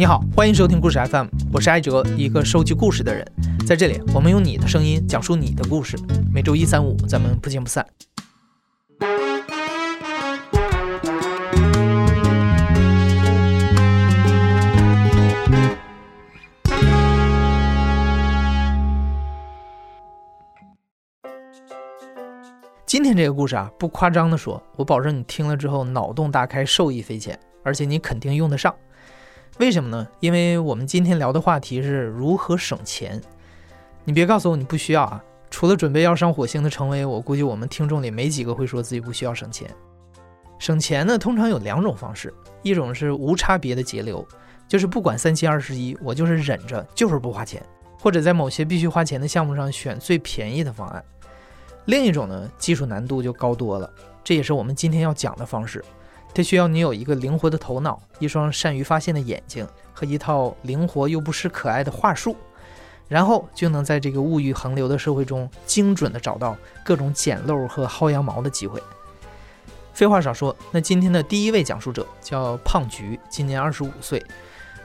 你好，欢迎收听故事 FM，我是艾哲，一个收集故事的人。在这里，我们用你的声音讲述你的故事。每周一、三、五，咱们不见不散。今天这个故事啊，不夸张的说，我保证你听了之后脑洞大开，受益匪浅，而且你肯定用得上。为什么呢？因为我们今天聊的话题是如何省钱。你别告诉我你不需要啊！除了准备要上火星的程威，我估计我们听众里没几个会说自己不需要省钱。省钱呢，通常有两种方式，一种是无差别的节流，就是不管三七二十一，我就是忍着，就是不花钱，或者在某些必须花钱的项目上选最便宜的方案。另一种呢，技术难度就高多了，这也是我们今天要讲的方式。它需要你有一个灵活的头脑，一双善于发现的眼睛和一套灵活又不失可爱的话术，然后就能在这个物欲横流的社会中，精准的找到各种捡漏和薅羊毛的机会。废话少说，那今天的第一位讲述者叫胖菊，今年二十五岁，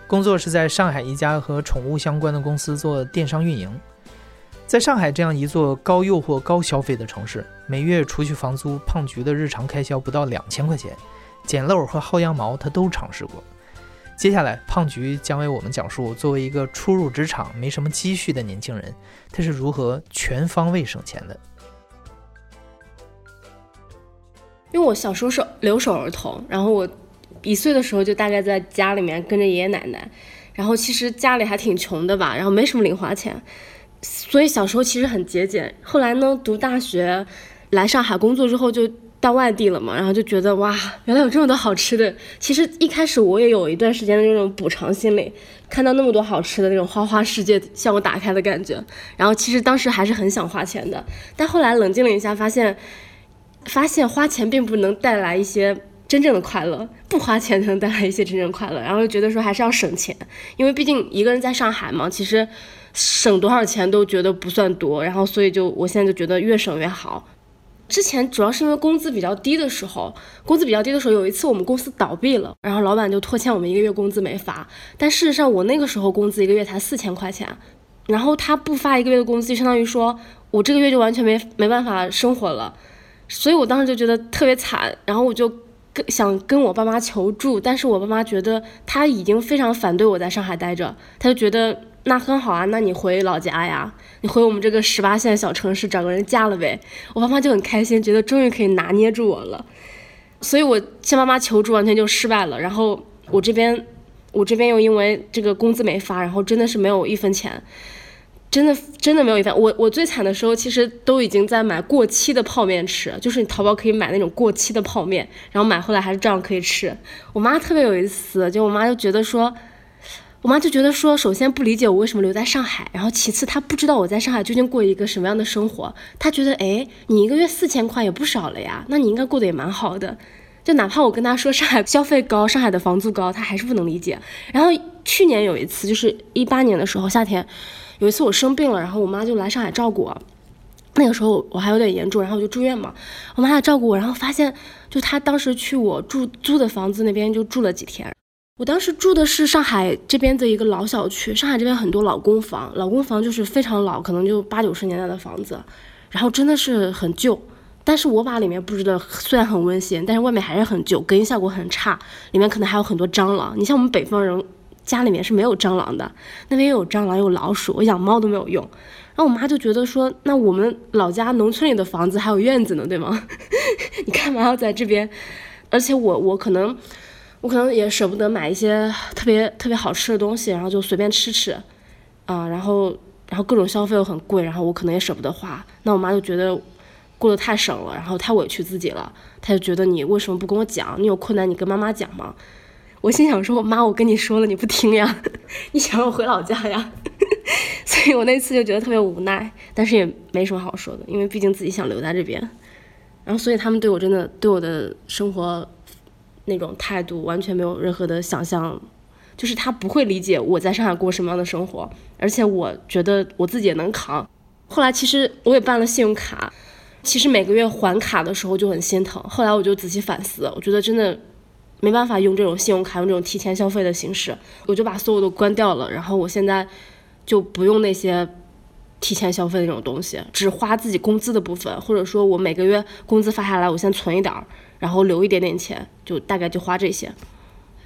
工作是在上海一家和宠物相关的公司做电商运营。在上海这样一座高诱惑、高消费的城市，每月除去房租，胖菊的日常开销不到两千块钱。捡漏和薅羊毛，他都尝试过。接下来，胖菊将为我们讲述，作为一个初入职场、没什么积蓄的年轻人，他是如何全方位省钱的。因为我小时候是留守儿童，然后我一岁的时候就大概在家里面跟着爷爷奶奶，然后其实家里还挺穷的吧，然后没什么零花钱，所以小时候其实很节俭。后来呢，读大学来上海工作之后就。到外地了嘛，然后就觉得哇，原来有这么多好吃的。其实一开始我也有一段时间的那种补偿心理，看到那么多好吃的那种花花世界向我打开的感觉。然后其实当时还是很想花钱的，但后来冷静了一下，发现发现花钱并不能带来一些真正的快乐，不花钱能带来一些真正快乐。然后就觉得说还是要省钱，因为毕竟一个人在上海嘛，其实省多少钱都觉得不算多。然后所以就我现在就觉得越省越好。之前主要是因为工资比较低的时候，工资比较低的时候，有一次我们公司倒闭了，然后老板就拖欠我们一个月工资没发。但事实上我那个时候工资一个月才四千块钱，然后他不发一个月的工资，就相当于说我这个月就完全没没办法生活了。所以我当时就觉得特别惨，然后我就跟想跟我爸妈求助，但是我爸妈觉得他已经非常反对我在上海待着，他就觉得。那很好啊，那你回老家呀？你回我们这个十八线小城市找个人嫁了呗。我爸妈就很开心，觉得终于可以拿捏住我了。所以我向妈妈求助完全就失败了。然后我这边，我这边又因为这个工资没发，然后真的是没有一分钱，真的真的没有一分。我我最惨的时候，其实都已经在买过期的泡面吃，就是你淘宝可以买那种过期的泡面，然后买回来还是照样可以吃。我妈特别有意思，就我妈就觉得说。我妈就觉得说，首先不理解我为什么留在上海，然后其次她不知道我在上海究竟过一个什么样的生活。她觉得，哎，你一个月四千块也不少了呀，那你应该过得也蛮好的。就哪怕我跟她说上海消费高，上海的房租高，她还是不能理解。然后去年有一次，就是一八年的时候夏天，有一次我生病了，然后我妈就来上海照顾我。那个时候我还有点严重，然后我就住院嘛。我妈来照顾我，然后发现，就她当时去我住租的房子那边就住了几天。我当时住的是上海这边的一个老小区，上海这边很多老公房，老公房就是非常老，可能就八九十年代的房子，然后真的是很旧。但是我把里面布置的虽然很温馨，但是外面还是很旧，隔音效果很差，里面可能还有很多蟑螂。你像我们北方人家里面是没有蟑螂的，那边又有蟑螂有老鼠，我养猫都没有用。然后我妈就觉得说，那我们老家农村里的房子还有院子呢，对吗？你干嘛要在这边？而且我我可能。我可能也舍不得买一些特别特别好吃的东西，然后就随便吃吃，啊，然后然后各种消费又很贵，然后我可能也舍不得花。那我妈就觉得过得太省了，然后太委屈自己了，她就觉得你为什么不跟我讲？你有困难你跟妈妈讲嘛。我心想说，我妈，我跟你说了你不听呀，你想让我回老家呀？所以我那次就觉得特别无奈，但是也没什么好说的，因为毕竟自己想留在这边。然后所以他们对我真的对我的生活。那种态度完全没有任何的想象，就是他不会理解我在上海过什么样的生活，而且我觉得我自己也能扛。后来其实我也办了信用卡，其实每个月还卡的时候就很心疼。后来我就仔细反思，我觉得真的没办法用这种信用卡，用这种提前消费的形式，我就把所有都关掉了。然后我现在就不用那些提前消费那种东西，只花自己工资的部分，或者说我每个月工资发下来，我先存一点儿，然后留一点点钱，就大概就花这些。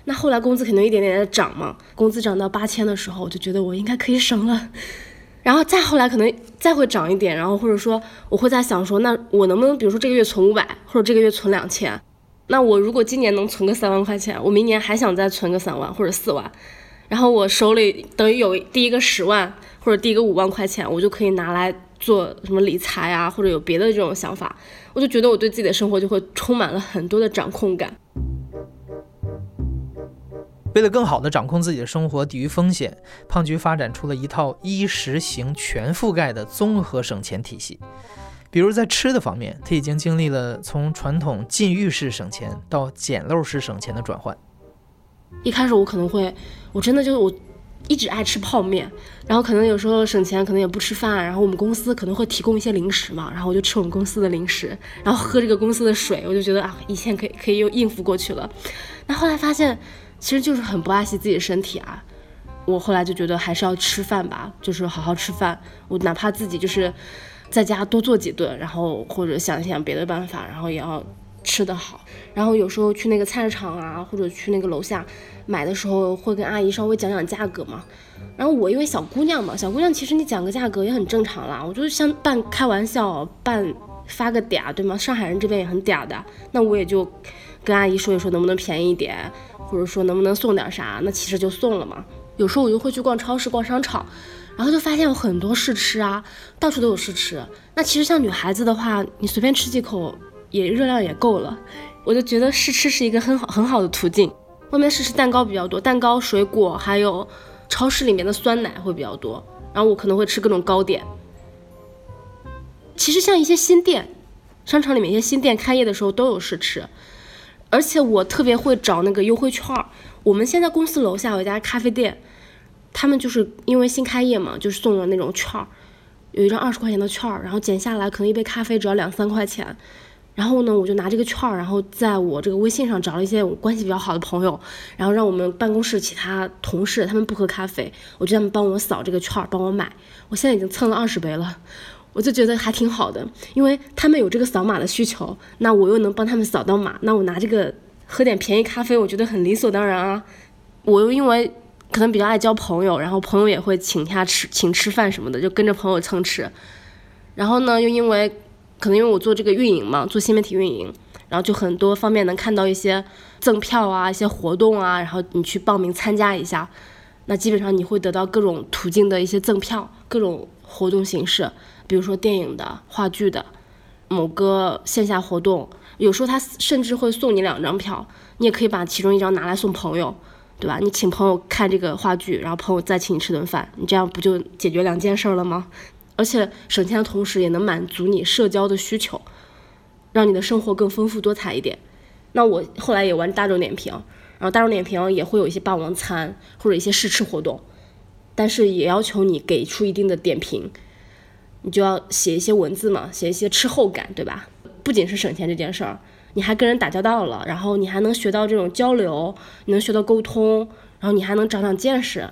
那后来工资肯定一点点的涨嘛，工资涨到八千的时候，我就觉得我应该可以省了。然后再后来可能再会涨一点，然后或者说我会在想说，那我能不能比如说这个月存五百，或者这个月存两千？那我如果今年能存个三万块钱，我明年还想再存个三万或者四万，然后我手里等于有第一个十万或者第一个五万块钱，我就可以拿来做什么理财啊，或者有别的这种想法，我就觉得我对自己的生活就会充满了很多的掌控感。为了更好的掌控自己的生活，抵御风险，胖菊发展出了一套衣食行全覆盖的综合省钱体系。比如在吃的方面，他已经经历了从传统禁欲式省钱到捡漏式省钱的转换。一开始我可能会，我真的就是我一直爱吃泡面，然后可能有时候省钱可能也不吃饭，然后我们公司可能会提供一些零食嘛，然后我就吃我们公司的零食，然后喝这个公司的水，我就觉得啊，一切可以可以又应付过去了。那后来发现，其实就是很不爱惜自己的身体啊。我后来就觉得还是要吃饭吧，就是好好吃饭，我哪怕自己就是。在家多做几顿，然后或者想一想别的办法，然后也要吃得好。然后有时候去那个菜市场啊，或者去那个楼下买的时候，会跟阿姨稍微讲讲价格嘛。然后我因为小姑娘嘛，小姑娘其实你讲个价格也很正常啦。我就是像半开玩笑，半发个嗲，对吗？上海人这边也很嗲的，那我也就跟阿姨说一说，能不能便宜一点，或者说能不能送点啥，那其实就送了嘛。有时候我就会去逛超市、逛商场。然后就发现有很多试吃啊，到处都有试吃。那其实像女孩子的话，你随便吃几口也热量也够了。我就觉得试吃是一个很好很好的途径。外面试吃蛋糕比较多，蛋糕、水果，还有超市里面的酸奶会比较多。然后我可能会吃各种糕点。其实像一些新店，商场里面一些新店开业的时候都有试吃，而且我特别会找那个优惠券。我们现在公司楼下有一家咖啡店。他们就是因为新开业嘛，就是送了那种券儿，有一张二十块钱的券儿，然后减下来可能一杯咖啡只要两三块钱。然后呢，我就拿这个券儿，然后在我这个微信上找了一些我关系比较好的朋友，然后让我们办公室其他同事，他们不喝咖啡，我就让他们帮我扫这个券儿，帮我买。我现在已经蹭了二十杯了，我就觉得还挺好的，因为他们有这个扫码的需求，那我又能帮他们扫到码，那我拿这个喝点便宜咖啡，我觉得很理所当然啊。我又因为。可能比较爱交朋友，然后朋友也会请他吃，请吃饭什么的，就跟着朋友蹭吃。然后呢，又因为可能因为我做这个运营嘛，做新媒体运营，然后就很多方面能看到一些赠票啊，一些活动啊，然后你去报名参加一下，那基本上你会得到各种途径的一些赠票，各种活动形式，比如说电影的、话剧的、某个线下活动，有时候他甚至会送你两张票，你也可以把其中一张拿来送朋友。对吧？你请朋友看这个话剧，然后朋友再请你吃顿饭，你这样不就解决两件事了吗？而且省钱的同时也能满足你社交的需求，让你的生活更丰富多彩一点。那我后来也玩大众点评，然后大众点评也会有一些霸王餐或者一些试吃活动，但是也要求你给出一定的点评，你就要写一些文字嘛，写一些吃后感，对吧？不仅是省钱这件事儿。你还跟人打交道了，然后你还能学到这种交流，你能学到沟通，然后你还能长长见识，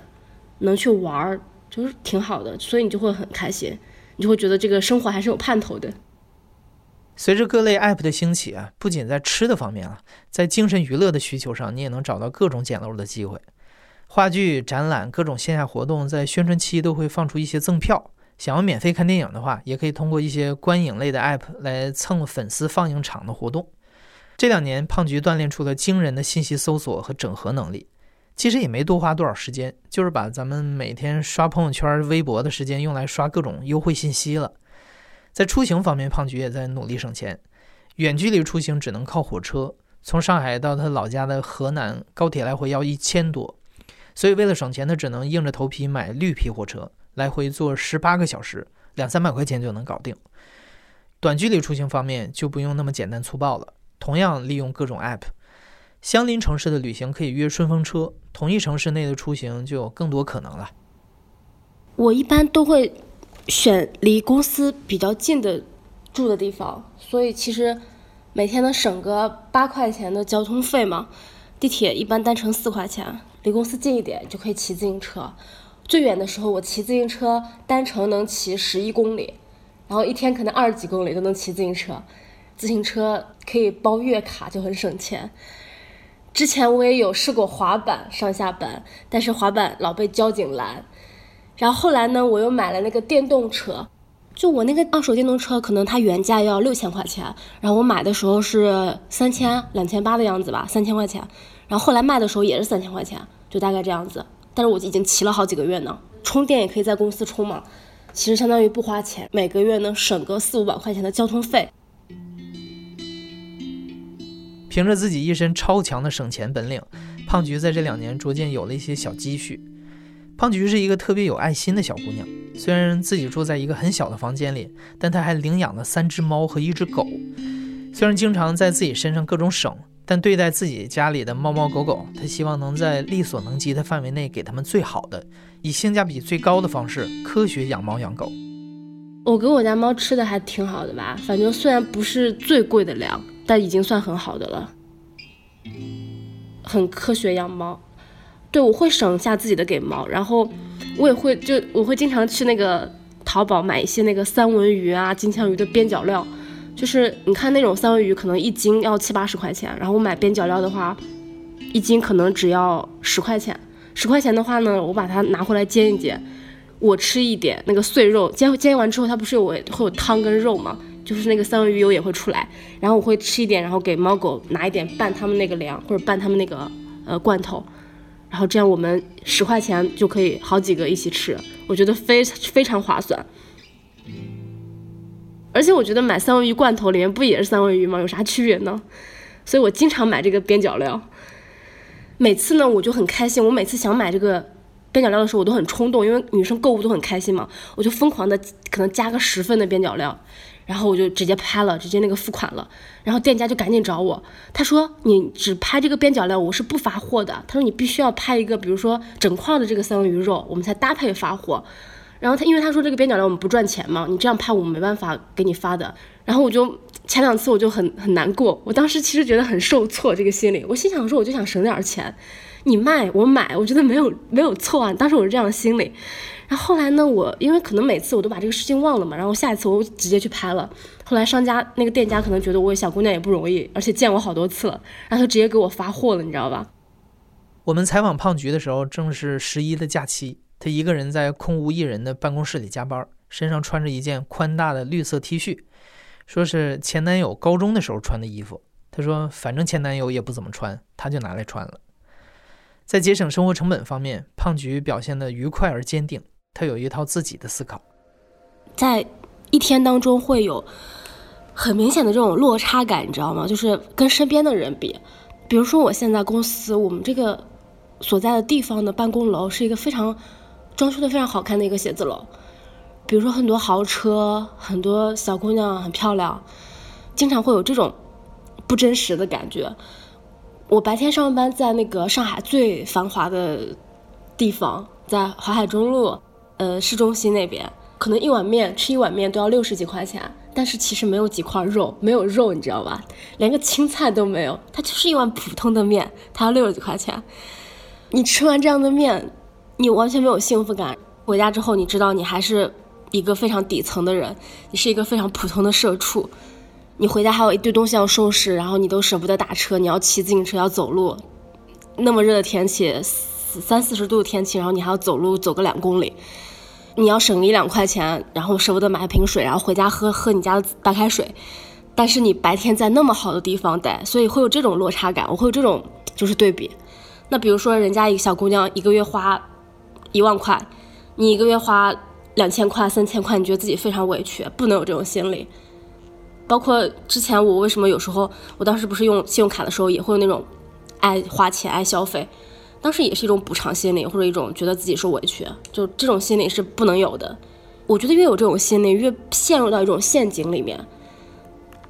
能去玩儿，就是挺好的，所以你就会很开心，你就会觉得这个生活还是有盼头的。随着各类 app 的兴起啊，不仅在吃的方面啊，在精神娱乐的需求上，你也能找到各种捡漏的机会。话剧、展览、各种线下活动，在宣传期都会放出一些赠票。想要免费看电影的话，也可以通过一些观影类的 app 来蹭粉丝放映场的活动。这两年，胖菊锻炼出了惊人的信息搜索和整合能力。其实也没多花多少时间，就是把咱们每天刷朋友圈、微博的时间用来刷各种优惠信息了。在出行方面，胖菊也在努力省钱。远距离出行只能靠火车，从上海到他老家的河南，高铁来回要一千多。所以为了省钱，他只能硬着头皮买绿皮火车，来回坐十八个小时，两三百块钱就能搞定。短距离出行方面就不用那么简单粗暴了。同样利用各种 App，相邻城市的旅行可以约顺风车，同一城市内的出行就有更多可能了。我一般都会选离公司比较近的住的地方，所以其实每天能省个八块钱的交通费嘛。地铁一般单程四块钱，离公司近一点就可以骑自行车。最远的时候，我骑自行车单程能骑十一公里，然后一天可能二十几公里都能骑自行车。自行车可以包月卡，就很省钱。之前我也有试过滑板上下班，但是滑板老被交警拦。然后后来呢，我又买了那个电动车。就我那个二手电动车，可能它原价要六千块钱，然后我买的时候是三千两千八的样子吧，三千块钱。然后后来卖的时候也是三千块钱，就大概这样子。但是我已经骑了好几个月呢，充电也可以在公司充嘛，其实相当于不花钱，每个月能省个四五百块钱的交通费。凭着自己一身超强的省钱本领，胖菊在这两年逐渐有了一些小积蓄。胖菊是一个特别有爱心的小姑娘，虽然自己住在一个很小的房间里，但她还领养了三只猫和一只狗。虽然经常在自己身上各种省，但对待自己家里的猫猫狗狗，她希望能在力所能及的范围内给它们最好的，以性价比最高的方式科学养猫养狗。我给我家猫吃的还挺好的吧，反正虽然不是最贵的粮，但已经算很好的了。很科学养猫。对，我会省下自己的给猫，然后我也会就我会经常去那个淘宝买一些那个三文鱼啊、金枪鱼的边角料，就是你看那种三文鱼可能一斤要七八十块钱，然后我买边角料的话，一斤可能只要十块钱。十块钱的话呢，我把它拿回来煎一煎，我吃一点那个碎肉，煎煎完之后它不是有会有汤跟肉吗？就是那个三文鱼油也会出来，然后我会吃一点，然后给猫狗拿一点拌他们那个粮或者拌他们那个呃罐头。然后这样我们十块钱就可以好几个一起吃，我觉得非非常划算。而且我觉得买三文鱼罐头里面不也是三文鱼吗？有啥区别呢？所以我经常买这个边角料。每次呢我就很开心，我每次想买这个边角料的时候我都很冲动，因为女生购物都很开心嘛，我就疯狂的可能加个十份的边角料。然后我就直接拍了，直接那个付款了，然后店家就赶紧找我，他说你只拍这个边角料，我是不发货的。他说你必须要拍一个，比如说整块的这个三文鱼肉，我们才搭配发货。然后他因为他说这个边角料我们不赚钱嘛，你这样拍我们没办法给你发的。然后我就前两次我就很很难过，我当时其实觉得很受挫这个心理，我心想说我就想省点钱，你卖我买，我觉得没有没有错啊，当时我是这样的心理。然后后来呢，我因为可能每次我都把这个事情忘了嘛，然后下一次我直接去拍了。后来商家那个店家可能觉得我小姑娘也不容易，而且见我好多次了，然后他直接给我发货了，你知道吧？我们采访胖菊的时候，正是十一的假期，她一个人在空无一人的办公室里加班，身上穿着一件宽大的绿色 T 恤，说是前男友高中的时候穿的衣服。她说，反正前男友也不怎么穿，她就拿来穿了。在节省生活成本方面，胖菊表现得愉快而坚定。他有一套自己的思考，在一天当中会有很明显的这种落差感，你知道吗？就是跟身边的人比，比如说我现在公司，我们这个所在的地方的办公楼是一个非常装修的非常好看的一个写字楼，比如说很多豪车，很多小姑娘很漂亮，经常会有这种不真实的感觉。我白天上班在那个上海最繁华的地方，在淮海中路。呃，市中心那边可能一碗面吃一碗面都要六十几块钱，但是其实没有几块肉，没有肉，你知道吧？连个青菜都没有，它就是一碗普通的面，它要六十几块钱。你吃完这样的面，你完全没有幸福感。回家之后，你知道你还是一个非常底层的人，你是一个非常普通的社畜。你回家还有一堆东西要收拾，然后你都舍不得打车，你要骑自行车，要走路。那么热的天气，三四十度的天气，然后你还要走路走个两公里。你要省一两块钱，然后舍不得买一瓶水，然后回家喝喝你家的白开水，但是你白天在那么好的地方待，所以会有这种落差感，我会有这种就是对比。那比如说人家一个小姑娘一个月花一万块，你一个月花两千块、三千块，你觉得自己非常委屈，不能有这种心理。包括之前我为什么有时候，我当时不是用信用卡的时候，也会有那种爱花钱、爱消费。当时也是一种补偿心理，或者一种觉得自己受委屈，就这种心理是不能有的。我觉得越有这种心理，越陷入到一种陷阱里面，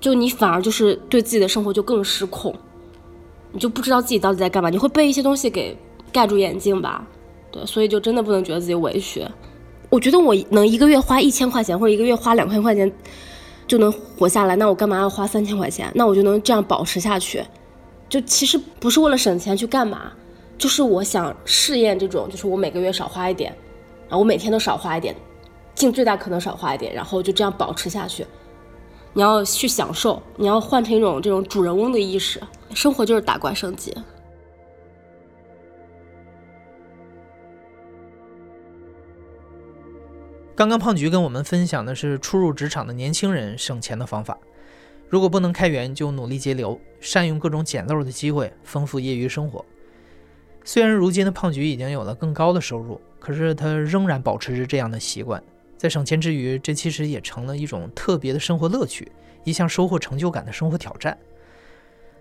就你反而就是对自己的生活就更失控，你就不知道自己到底在干嘛，你会被一些东西给盖住眼睛吧？对，所以就真的不能觉得自己委屈。我觉得我能一个月花一千块钱，或者一个月花两千块钱就能活下来，那我干嘛要花三千块钱？那我就能这样保持下去。就其实不是为了省钱去干嘛，就是我想试验这种，就是我每个月少花一点，然后我每天都少花一点，尽最大可能少花一点，然后就这样保持下去。你要去享受，你要换成一种这种主人翁的意识，生活就是打怪升级。刚刚胖菊跟我们分享的是初入职场的年轻人省钱的方法。如果不能开源，就努力节流，善用各种捡漏的机会，丰富业余生活。虽然如今的胖菊已经有了更高的收入，可是他仍然保持着这样的习惯。在省钱之余，这其实也成了一种特别的生活乐趣，一项收获成就感的生活挑战。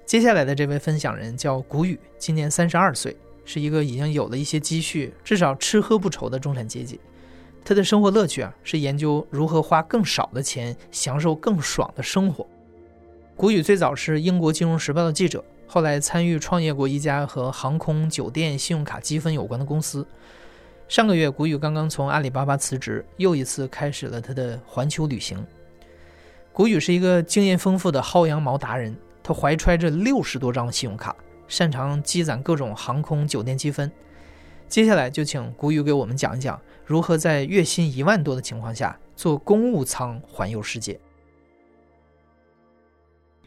接下来的这位分享人叫谷雨，今年三十二岁，是一个已经有了一些积蓄，至少吃喝不愁的中产阶级。他的生活乐趣啊，是研究如何花更少的钱，享受更爽的生活。谷雨最早是英国金融时报的记者，后来参与创业过一家和航空、酒店、信用卡积分有关的公司。上个月，谷雨刚刚从阿里巴巴辞职，又一次开始了他的环球旅行。谷雨是一个经验丰富的薅羊毛达人，他怀揣着六十多张信用卡，擅长积攒各种航空、酒店积分。接下来就请谷雨给我们讲一讲。如何在月薪一万多的情况下坐公务舱环游世界？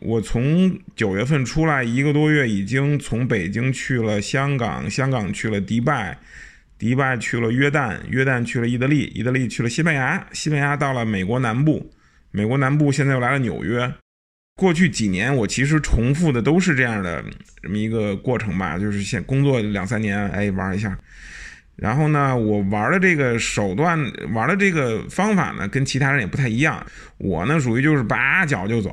我从九月份出来一个多月，已经从北京去了香港，香港去了迪拜，迪拜去了约旦，约旦去了意大利，意大利去了西班牙，西班牙到了美国南部，美国南部现在又来了纽约。过去几年，我其实重复的都是这样的这么一个过程吧，就是先工作两三年，哎，玩一下。然后呢，我玩的这个手段，玩的这个方法呢，跟其他人也不太一样。我呢，属于就是拔脚就走，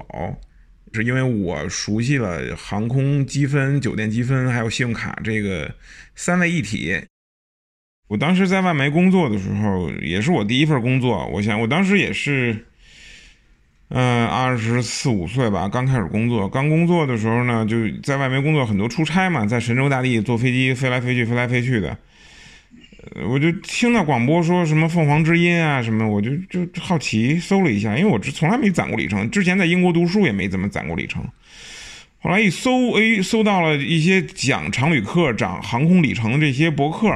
是因为我熟悉了航空积分、酒店积分，还有信用卡这个三位一体。我当时在外媒工作的时候，也是我第一份工作。我想，我当时也是，嗯，二十四五岁吧，刚开始工作。刚工作的时候呢，就在外面工作，很多出差嘛，在神州大地坐飞机飞来飞去，飞来飞去的。我就听到广播说什么凤凰之音啊什么，我就就好奇搜了一下，因为我从来没攒过里程，之前在英国读书也没怎么攒过里程。后来一搜，哎，搜到了一些讲常旅客、讲航空里程的这些博客，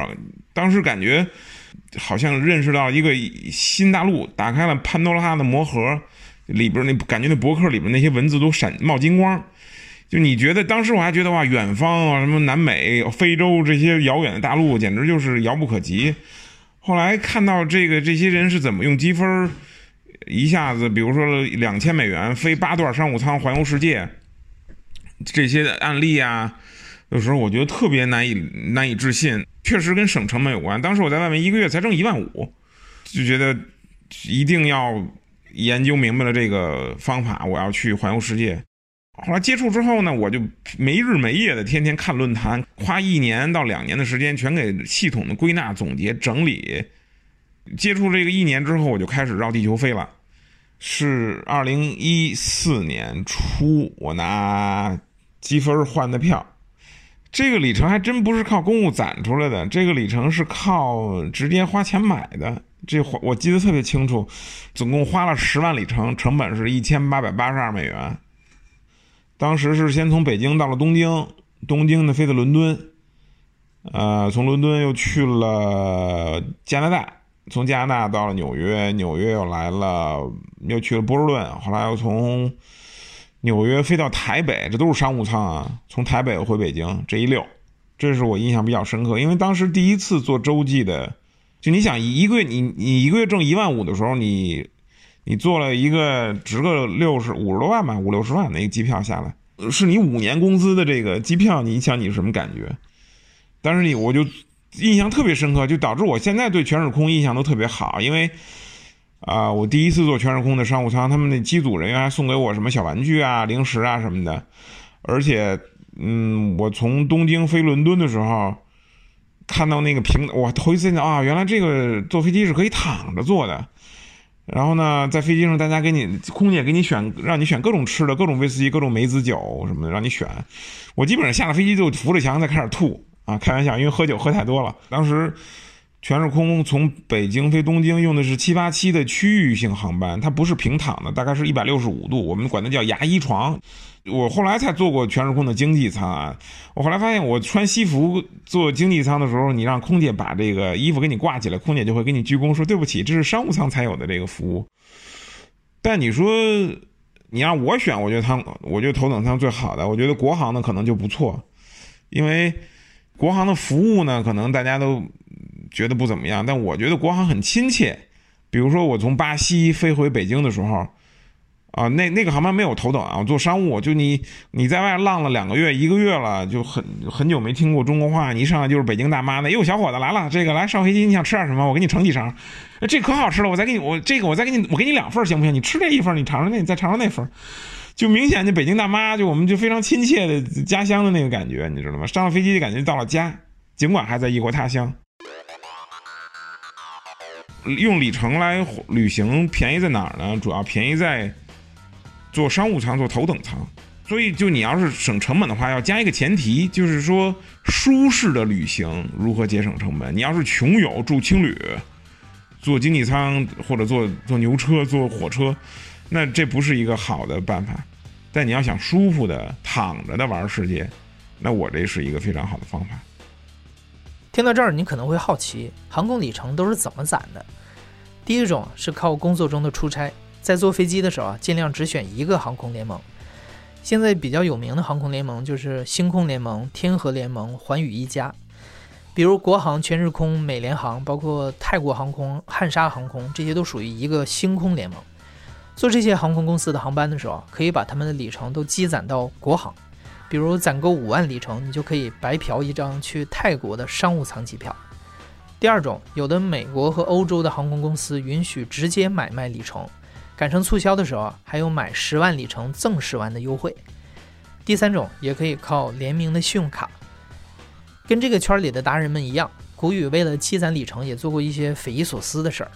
当时感觉好像认识到一个新大陆，打开了潘多拉的魔盒，里边那感觉那博客里边那些文字都闪冒金光。就你觉得当时我还觉得哇，远方啊，什么南美、非洲这些遥远的大陆，简直就是遥不可及。后来看到这个这些人是怎么用积分一下子，比如说两千美元飞八段商务舱环游世界，这些案例啊，有时候我觉得特别难以难以置信。确实跟省成本有关。当时我在外面一个月才挣一万五，就觉得一定要研究明白了这个方法，我要去环游世界。后来接触之后呢，我就没日没夜的天天看论坛，花一年到两年的时间全给系统的归纳、总结、整理。接触这个一年之后，我就开始绕地球飞了。是二零一四年初，我拿积分换的票。这个里程还真不是靠公务攒出来的，这个里程是靠直接花钱买的。这我记得特别清楚，总共花了十万里程，成本是一千八百八十二美元。当时是先从北京到了东京，东京呢飞的伦敦，呃，从伦敦又去了加拿大，从加拿大到了纽约，纽约又来了，又去了波士顿，后来又从纽约飞到台北，这都是商务舱啊，从台北回北京，这一溜，这是我印象比较深刻，因为当时第一次做洲际的，就你想一个月你你一个月挣一万五的时候，你。你做了一个值个六十五十多万吧，五六十万的一个机票下来，是你五年工资的这个机票，你想你是什么感觉？但是你我就印象特别深刻，就导致我现在对全日空印象都特别好，因为啊，我第一次坐全日空的商务舱，他们那机组人员还送给我什么小玩具啊、零食啊什么的，而且嗯，我从东京飞伦敦的时候，看到那个平，我头一次见啊，原来这个坐飞机是可以躺着坐的。然后呢，在飞机上，大家给你空姐给你选，让你选各种吃的，各种威士忌，各种梅子酒什么的，让你选。我基本上下了飞机就扶着墙在开始吐啊，开玩笑，因为喝酒喝太多了。当时全日空从北京飞东京用的是七八七的区域性航班，它不是平躺的，大概是一百六十五度，我们管它叫牙医床。我后来才坐过全日空的经济舱啊，我后来发现我穿西服坐经济舱的时候，你让空姐把这个衣服给你挂起来，空姐就会给你鞠躬说对不起，这是商务舱才有的这个服务。但你说你让我选，我觉得舱，我觉得头等舱最好的，我觉得国航的可能就不错，因为国航的服务呢，可能大家都。觉得不怎么样，但我觉得国航很亲切。比如说我从巴西飞回北京的时候，啊，那那个航班没有头等啊，我坐商务。就你你在外浪了两个月、一个月了，就很很久没听过中国话，你一上来就是北京大妈的，哟，小伙子来了，这个来上飞机你想吃点什么？我给你盛几勺，这可好吃了，我再给你，我这个我再给你，我给你两份行不行？你吃这一份，你尝尝那，你再尝尝那份，就明显就北京大妈，就我们就非常亲切的家乡的那个感觉，你知道吗？上了飞机就感觉到了家，尽管还在异国他乡。用里程来旅行便宜在哪儿呢？主要便宜在坐商务舱、坐头等舱。所以，就你要是省成本的话，要加一个前提，就是说舒适的旅行如何节省成本。你要是穷游住青旅，坐经济舱或者坐坐牛车、坐火车，那这不是一个好的办法。但你要想舒服的躺着的玩世界，那我这是一个非常好的方法。听到这儿，你可能会好奇，航空里程都是怎么攒的？第一种是靠工作中的出差，在坐飞机的时候啊，尽量只选一个航空联盟。现在比较有名的航空联盟就是星空联盟、天河联盟、环宇一家。比如国航、全日空、美联航，包括泰国航空、汉莎航空，这些都属于一个星空联盟。坐这些航空公司的航班的时候，可以把他们的里程都积攒到国航。比如攒够五万里程，你就可以白嫖一张去泰国的商务舱机票。第二种，有的美国和欧洲的航空公司允许直接买卖里程，赶上促销的时候，还有买十万里程赠十万的优惠。第三种，也可以靠联名的信用卡。跟这个圈里的达人们一样，谷雨为了积攒里程，也做过一些匪夷所思的事儿。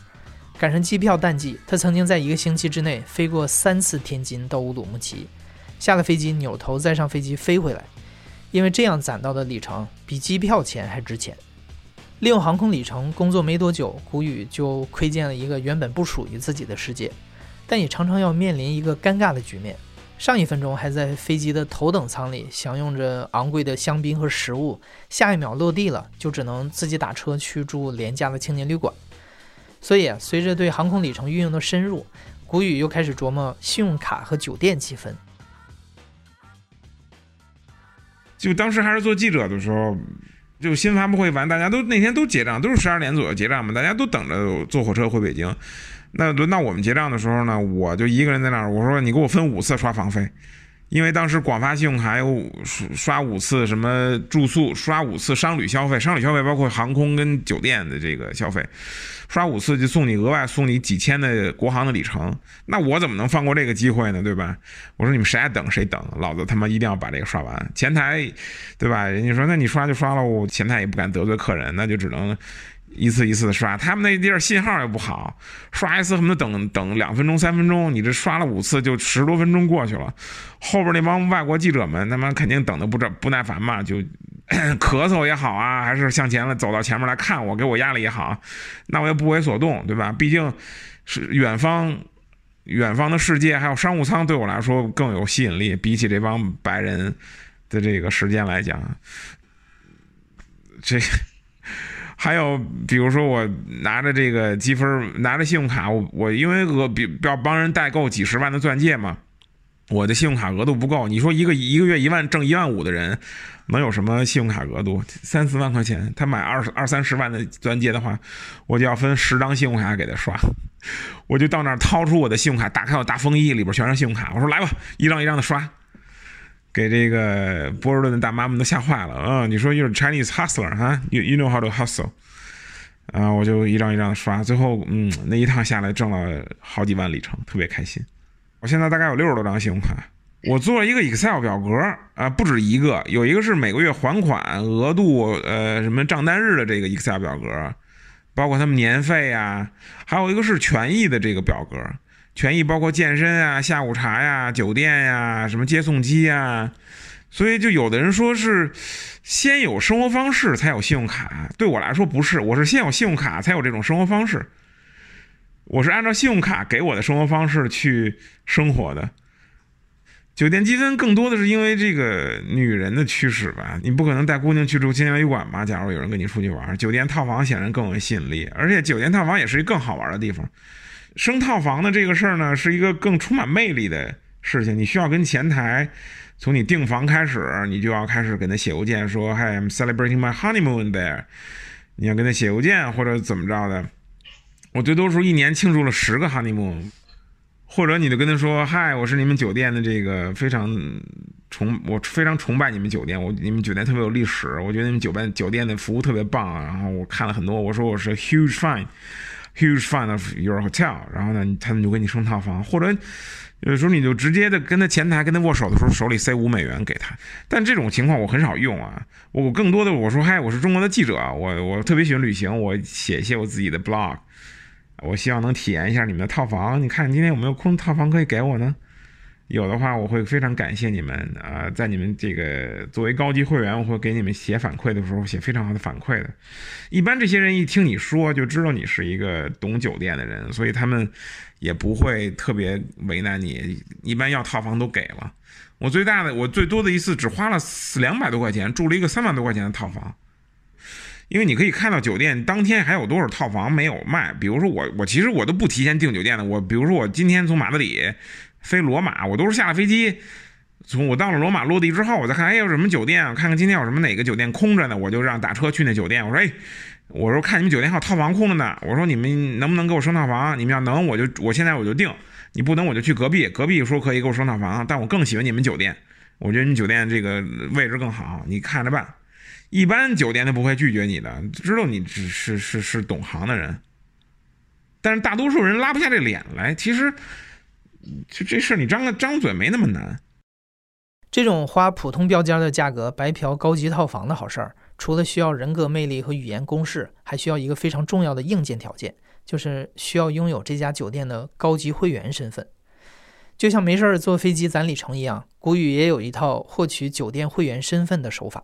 赶上机票淡季，他曾经在一个星期之内飞过三次天津到乌鲁木齐。下了飞机，扭头再上飞机飞回来，因为这样攒到的里程比机票钱还值钱。利用航空里程工作没多久，谷雨就窥见了一个原本不属于自己的世界，但也常常要面临一个尴尬的局面：上一分钟还在飞机的头等舱里享用着昂贵的香槟和食物，下一秒落地了就只能自己打车去住廉价的青年旅馆。所以，随着对航空里程运用的深入，谷雨又开始琢磨信用卡和酒店积分。就当时还是做记者的时候，就新发布会完，大家都那天都结账，都是十二点左右结账嘛，大家都等着坐火车回北京。那轮到我们结账的时候呢，我就一个人在那儿，我说你给我分五次刷房费。因为当时广发信用卡有刷五次什么住宿，刷五次商旅消费，商旅消费包括航空跟酒店的这个消费，刷五次就送你额外送你几千的国航的里程，那我怎么能放过这个机会呢？对吧？我说你们谁爱等谁等，老子他妈一定要把这个刷完。前台，对吧？人家说那你刷就刷了，我前台也不敢得罪客人，那就只能。一次一次的刷，他们那地儿信号也不好，刷一次恨不得等等两分钟三分钟，你这刷了五次就十多分钟过去了。后边那帮外国记者们，他妈肯定等的不不耐烦嘛，就 咳嗽也好啊，还是向前了走到前面来看我，给我压力也好，那我也不为所动，对吧？毕竟是远方，远方的世界还有商务舱对我来说更有吸引力，比起这帮白人的这个时间来讲，这。还有，比如说我拿着这个积分，拿着信用卡，我我因为额比要帮人代购几十万的钻戒嘛，我的信用卡额度不够。你说一个一个月一万挣一万五的人，能有什么信用卡额度？三四万块钱，他买二十二三十万的钻戒的话，我就要分十张信用卡给他刷。我就到那儿掏出我的信用卡，打开我大风衣，里边全是信用卡。我说来吧，一张一张的刷。给这个波士顿的大妈们都吓坏了啊！你说又是 Chinese hustler 哈，you you know how to hustle 啊！我就一张一张的刷，最后嗯，那一趟下来挣了好几万里程，特别开心。我现在大概有六十多张信用卡，我做了一个 Excel 表格啊，不止一个，有一个是每个月还款额度，呃，什么账单日的这个 Excel 表格，包括他们年费啊，还有一个是权益的这个表格。权益包括健身啊、下午茶呀、酒店呀、什么接送机呀，所以就有的人说是先有生活方式才有信用卡，对我来说不是，我是先有信用卡才有这种生活方式。我是按照信用卡给我的生活方式去生活的。酒店积分更多的是因为这个女人的驱使吧，你不可能带姑娘去住青年旅馆吧？假如有人跟你出去玩，酒店套房显然更有吸引力，而且酒店套房也是一个更好玩的地方。升套房的这个事儿呢，是一个更充满魅力的事情。你需要跟前台从你订房开始，你就要开始给他写邮件说，Hi, I'm celebrating my honeymoon there。你要跟他写邮件或者怎么着的。我最多时候一年庆祝了十个 honeymoon。或者你就跟他说：“嗨，我是你们酒店的这个非常崇，我非常崇拜你们酒店，我你们酒店特别有历史，我觉得你们酒店酒店的服务特别棒。然后我看了很多，我说我是 huge fan huge fan of your hotel。然后呢，他们就给你升套房，或者有时候你就直接的跟他前台跟他握手的时候，手里塞五美元给他。但这种情况我很少用啊，我更多的我说嗨，我是中国的记者，我我特别喜欢旅行，我写一些我自己的 blog。”我希望能体验一下你们的套房，你看今天有没有空套房可以给我呢？有的话，我会非常感谢你们啊，在你们这个作为高级会员，我会给你们写反馈的时候写非常好的反馈的。一般这些人一听你说就知道你是一个懂酒店的人，所以他们也不会特别为难你。一般要套房都给了。我最大的，我最多的一次只花了两百多块钱住了一个三万多块钱的套房。因为你可以看到酒店当天还有多少套房没有卖，比如说我我其实我都不提前订酒店的，我比如说我今天从马德里飞罗马，我都是下了飞机，从我到了罗马落地之后，我再看哎有什么酒店，看看今天有什么哪个酒店空着呢，我就让打车去那酒店，我说哎，我说看你们酒店还有套房空着呢，我说你们能不能给我升套房？你们要能我就我现在我就订，你不能我就去隔壁，隔壁说可以给我升套房，但我更喜欢你们酒店，我觉得你酒店这个位置更好，你看着办。一般酒店都不会拒绝你的，知道你只是是是懂行的人，但是大多数人拉不下这脸来。其实，这这事你张个张嘴没那么难。这种花普通标间的价格白嫖高级套房的好事儿，除了需要人格魅力和语言攻势，还需要一个非常重要的硬件条件，就是需要拥有这家酒店的高级会员身份。就像没事儿坐飞机攒里程一样，古语也有一套获取酒店会员身份的手法。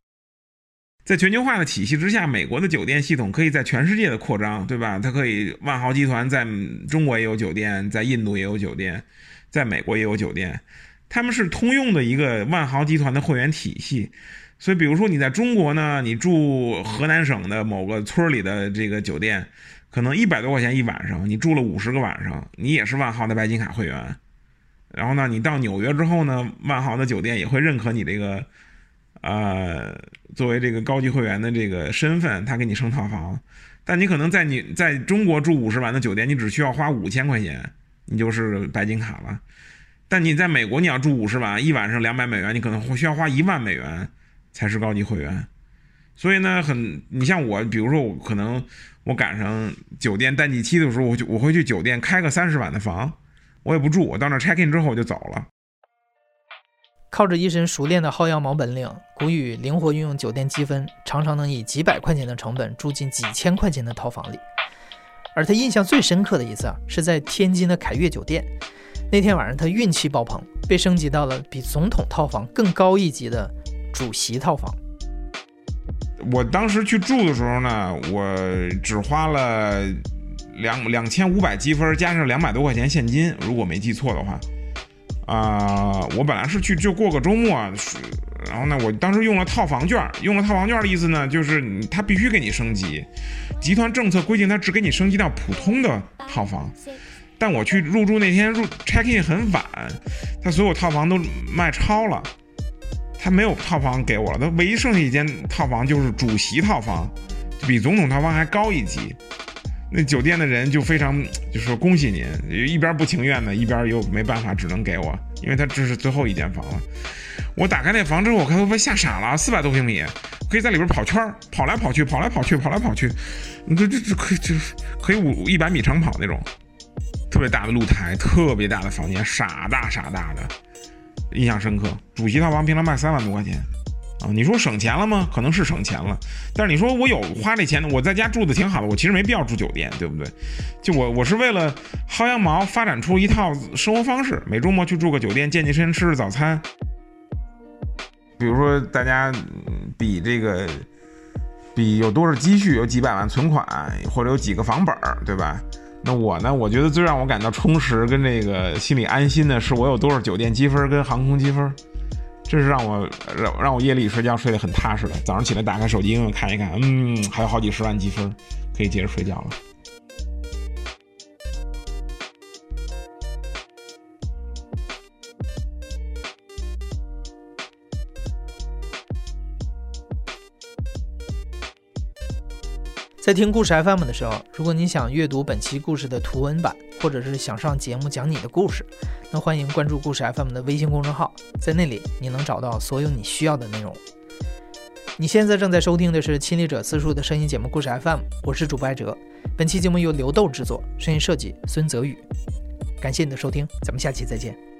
在全球化的体系之下，美国的酒店系统可以在全世界的扩张，对吧？它可以万豪集团在中国也有酒店，在印度也有酒店，在美国也有酒店，他们是通用的一个万豪集团的会员体系。所以，比如说你在中国呢，你住河南省的某个村儿里的这个酒店，可能一百多块钱一晚上，你住了五十个晚上，你也是万豪的白金卡会员。然后呢，你到纽约之后呢，万豪的酒店也会认可你这个。呃，作为这个高级会员的这个身份，他给你升套房，但你可能在你在中国住五十万的酒店，你只需要花五千块钱，你就是白金卡了。但你在美国，你要住五十万，一晚上两百美元，你可能需要花一万美元才是高级会员。所以呢，很你像我，比如说我可能我赶上酒店淡季期的时候，我就我会去酒店开个三十晚的房，我也不住，我到那 check in 之后我就走了。靠着一身熟练的薅羊毛本领，古语灵活运用酒店积分，常常能以几百块钱的成本住进几千块钱的套房里。而他印象最深刻的一次啊，是在天津的凯悦酒店。那天晚上他运气爆棚，被升级到了比总统套房更高一级的主席套房。我当时去住的时候呢，我只花了两两千五百积分，加上两百多块钱现金，如果没记错的话。啊，我本来是去就过个周末，然后呢，我当时用了套房券，用了套房券的意思呢，就是他必须给你升级，集团政策规定他只给你升级到普通的套房，但我去入住那天入 check in 很晚，他所有套房都卖超了，他没有套房给我了，他唯一剩下一间套房就是主席套房，比总统套房还高一级。那酒店的人就非常就说恭喜您，一边不情愿的，一边又没办法，只能给我，因为他这是最后一间房了。我打开那房之后，我看都被吓傻了，四百多平米，可以在里边跑圈跑来跑去，跑来跑去，跑来跑去，你这这这可以就可以五一百米长跑那种，特别大的露台，特别大的房间，傻大傻大的，印象深刻。主席套房平常卖三万多块钱。啊，你说省钱了吗？可能是省钱了，但是你说我有花这钱的，我在家住的挺好的，我其实没必要住酒店，对不对？就我我是为了薅羊毛，发展出一套生活方式，每周末去住个酒店，健健身，吃吃早餐。比如说大家比这个比有多少积蓄，有几百万存款，或者有几个房本儿，对吧？那我呢？我觉得最让我感到充实跟这个心里安心的是，我有多少酒店积分跟航空积分，这是让我让让我夜里睡觉睡得很踏实的。早上起来打开手机应用看一看，嗯，还有好几十万积分，可以接着睡觉了。在听故事 FM 的时候，如果你想阅读本期故事的图文版，或者是想上节目讲你的故事，那欢迎关注故事 FM 的微信公众号，在那里你能找到所有你需要的内容。你现在正在收听的是亲历者自述的声音节目故事 FM，我是主播艾哲。本期节目由刘豆制作，声音设计孙泽宇。感谢你的收听，咱们下期再见。